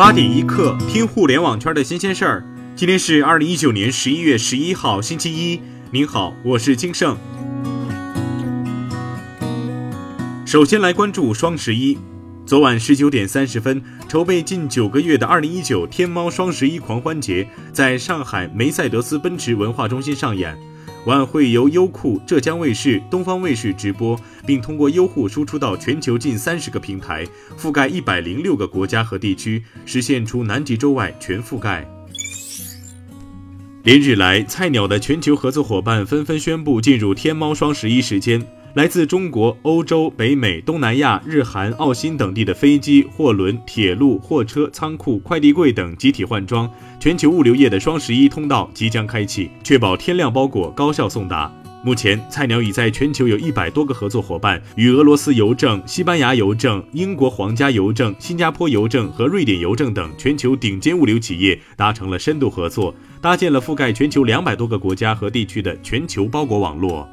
八点一刻，听互联网圈的新鲜事儿。今天是二零一九年十一月十一号，星期一。您好，我是金盛。首先来关注双十一。昨晚十九点三十分，筹备近九个月的二零一九天猫双十一狂欢节在上海梅赛德斯奔驰文化中心上演。晚会由优酷、浙江卫视、东方卫视直播，并通过优酷输出到全球近三十个平台，覆盖一百零六个国家和地区，实现除南极洲外全覆盖。连日来，菜鸟的全球合作伙伴纷纷宣布进入天猫双十一时间。来自中国、欧洲、北美、东南亚、日韩、澳新等地的飞机、货轮、铁路、货车、仓库、快递柜等集体换装，全球物流业的双十一通道即将开启，确保天量包裹高效送达。目前，菜鸟已在全球有一百多个合作伙伴，与俄罗斯邮政、西班牙邮政、英国皇家邮政、新加坡邮政和瑞典邮政等全球顶尖物流企业达成了深度合作，搭建了覆盖全球两百多个国家和地区的全球包裹网络。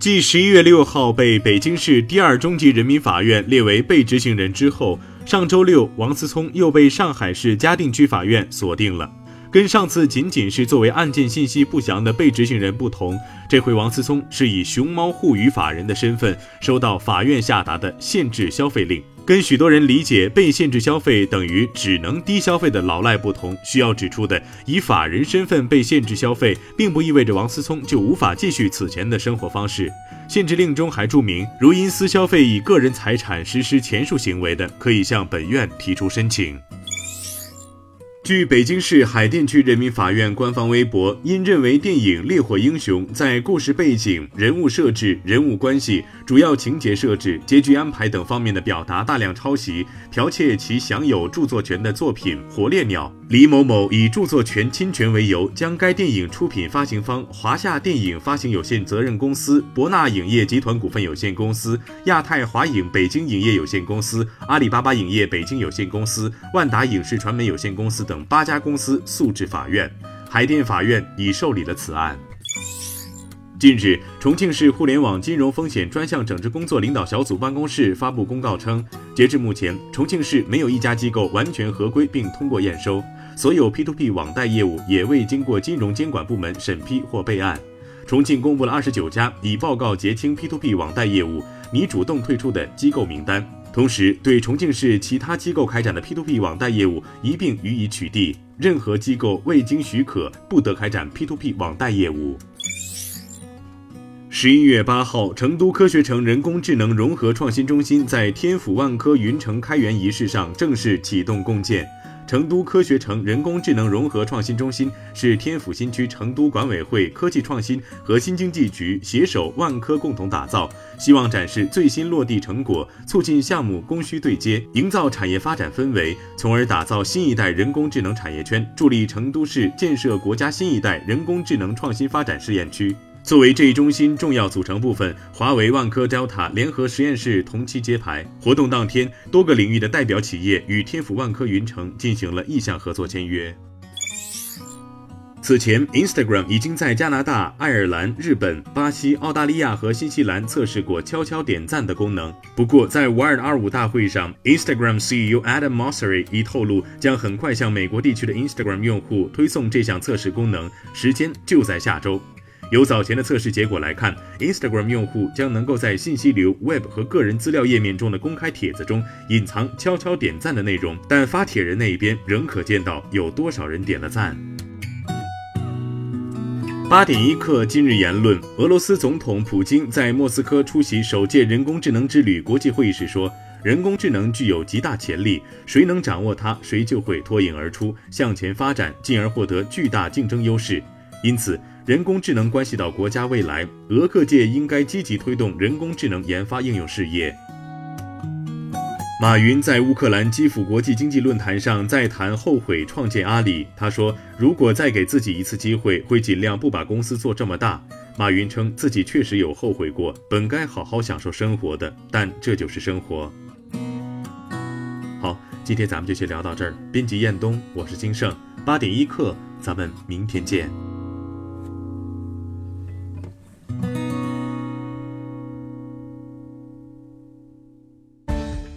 继十一月六号被北京市第二中级人民法院列为被执行人之后，上周六王思聪又被上海市嘉定区法院锁定了。跟上次仅仅是作为案件信息不详的被执行人不同，这回王思聪是以熊猫互娱法人的身份收到法院下达的限制消费令。跟许多人理解被限制消费等于只能低消费的老赖不同，需要指出的，以法人身份被限制消费，并不意味着王思聪就无法继续此前的生活方式。限制令中还注明，如因私消费以个人财产实施前述行为的，可以向本院提出申请。据北京市海淀区人民法院官方微博，因认为电影《烈火英雄》在故事背景、人物设置、人物关系、主要情节设置、结局安排等方面的表达大量抄袭，剽窃其享有著作权的作品《火烈鸟》，李某某以著作权侵权为由，将该电影出品发行方华夏电影发行有限责任公司、博纳影业集团股份有限公司、亚太华影北京影业有限公司、阿里巴巴影业北京有限公司、万达影视传媒有限公司等。八家公司诉至法院，海淀法院已受理了此案。近日，重庆市互联网金融风险专项整治工作领导小组办公室发布公告称，截至目前，重庆市没有一家机构完全合规并通过验收，所有 P2P 网贷业务也未经过金融监管部门审批或备案。重庆公布了二十九家已报告结清 P2P 网贷业务、拟主动退出的机构名单。同时，对重庆市其他机构开展的 P2P 网贷业务一并予以取缔，任何机构未经许可不得开展 P2P 网贷业务。十一月八号，成都科学城人工智能融合创新中心在天府万科云城开园仪式上正式启动共建。成都科学城人工智能融合创新中心是天府新区成都管委会科技创新和新经济局携手万科共同打造，希望展示最新落地成果，促进项目供需对接，营造产业发展氛围，从而打造新一代人工智能产业圈，助力成都市建设国家新一代人工智能创新发展试验区。作为这一中心重要组成部分，华为、万科、Delta 联合实验室同期揭牌。活动当天，多个领域的代表企业与天府万科云城进行了意向合作签约。此前，Instagram 已经在加拿大、爱尔兰、日本、巴西、澳大利亚和新西兰测试过悄悄点赞的功能。不过，在 Wired 二五大会上，Instagram CEO Adam Mosseri 已透露，将很快向美国地区的 Instagram 用户推送这项测试功能，时间就在下周。由早前的测试结果来看，Instagram 用户将能够在信息流、Web 和个人资料页面中的公开帖子中隐藏悄悄点赞的内容，但发帖人那一边仍可见到有多少人点了赞。八点一刻，今日言论：俄罗斯总统普京在莫斯科出席首届人工智能之旅国际会议时说：“人工智能具有极大潜力，谁能掌握它，谁就会脱颖而出，向前发展，进而获得巨大竞争优势。因此。”人工智能关系到国家未来，俄各界应该积极推动人工智能研发应用事业。马云在乌克兰基辅国际经济论坛上再谈后悔创建阿里。他说：“如果再给自己一次机会，会尽量不把公司做这么大。”马云称自己确实有后悔过，本该好好享受生活的，但这就是生活。好，今天咱们就先聊到这儿。编辑：彦东，我是金盛。八点一刻，咱们明天见。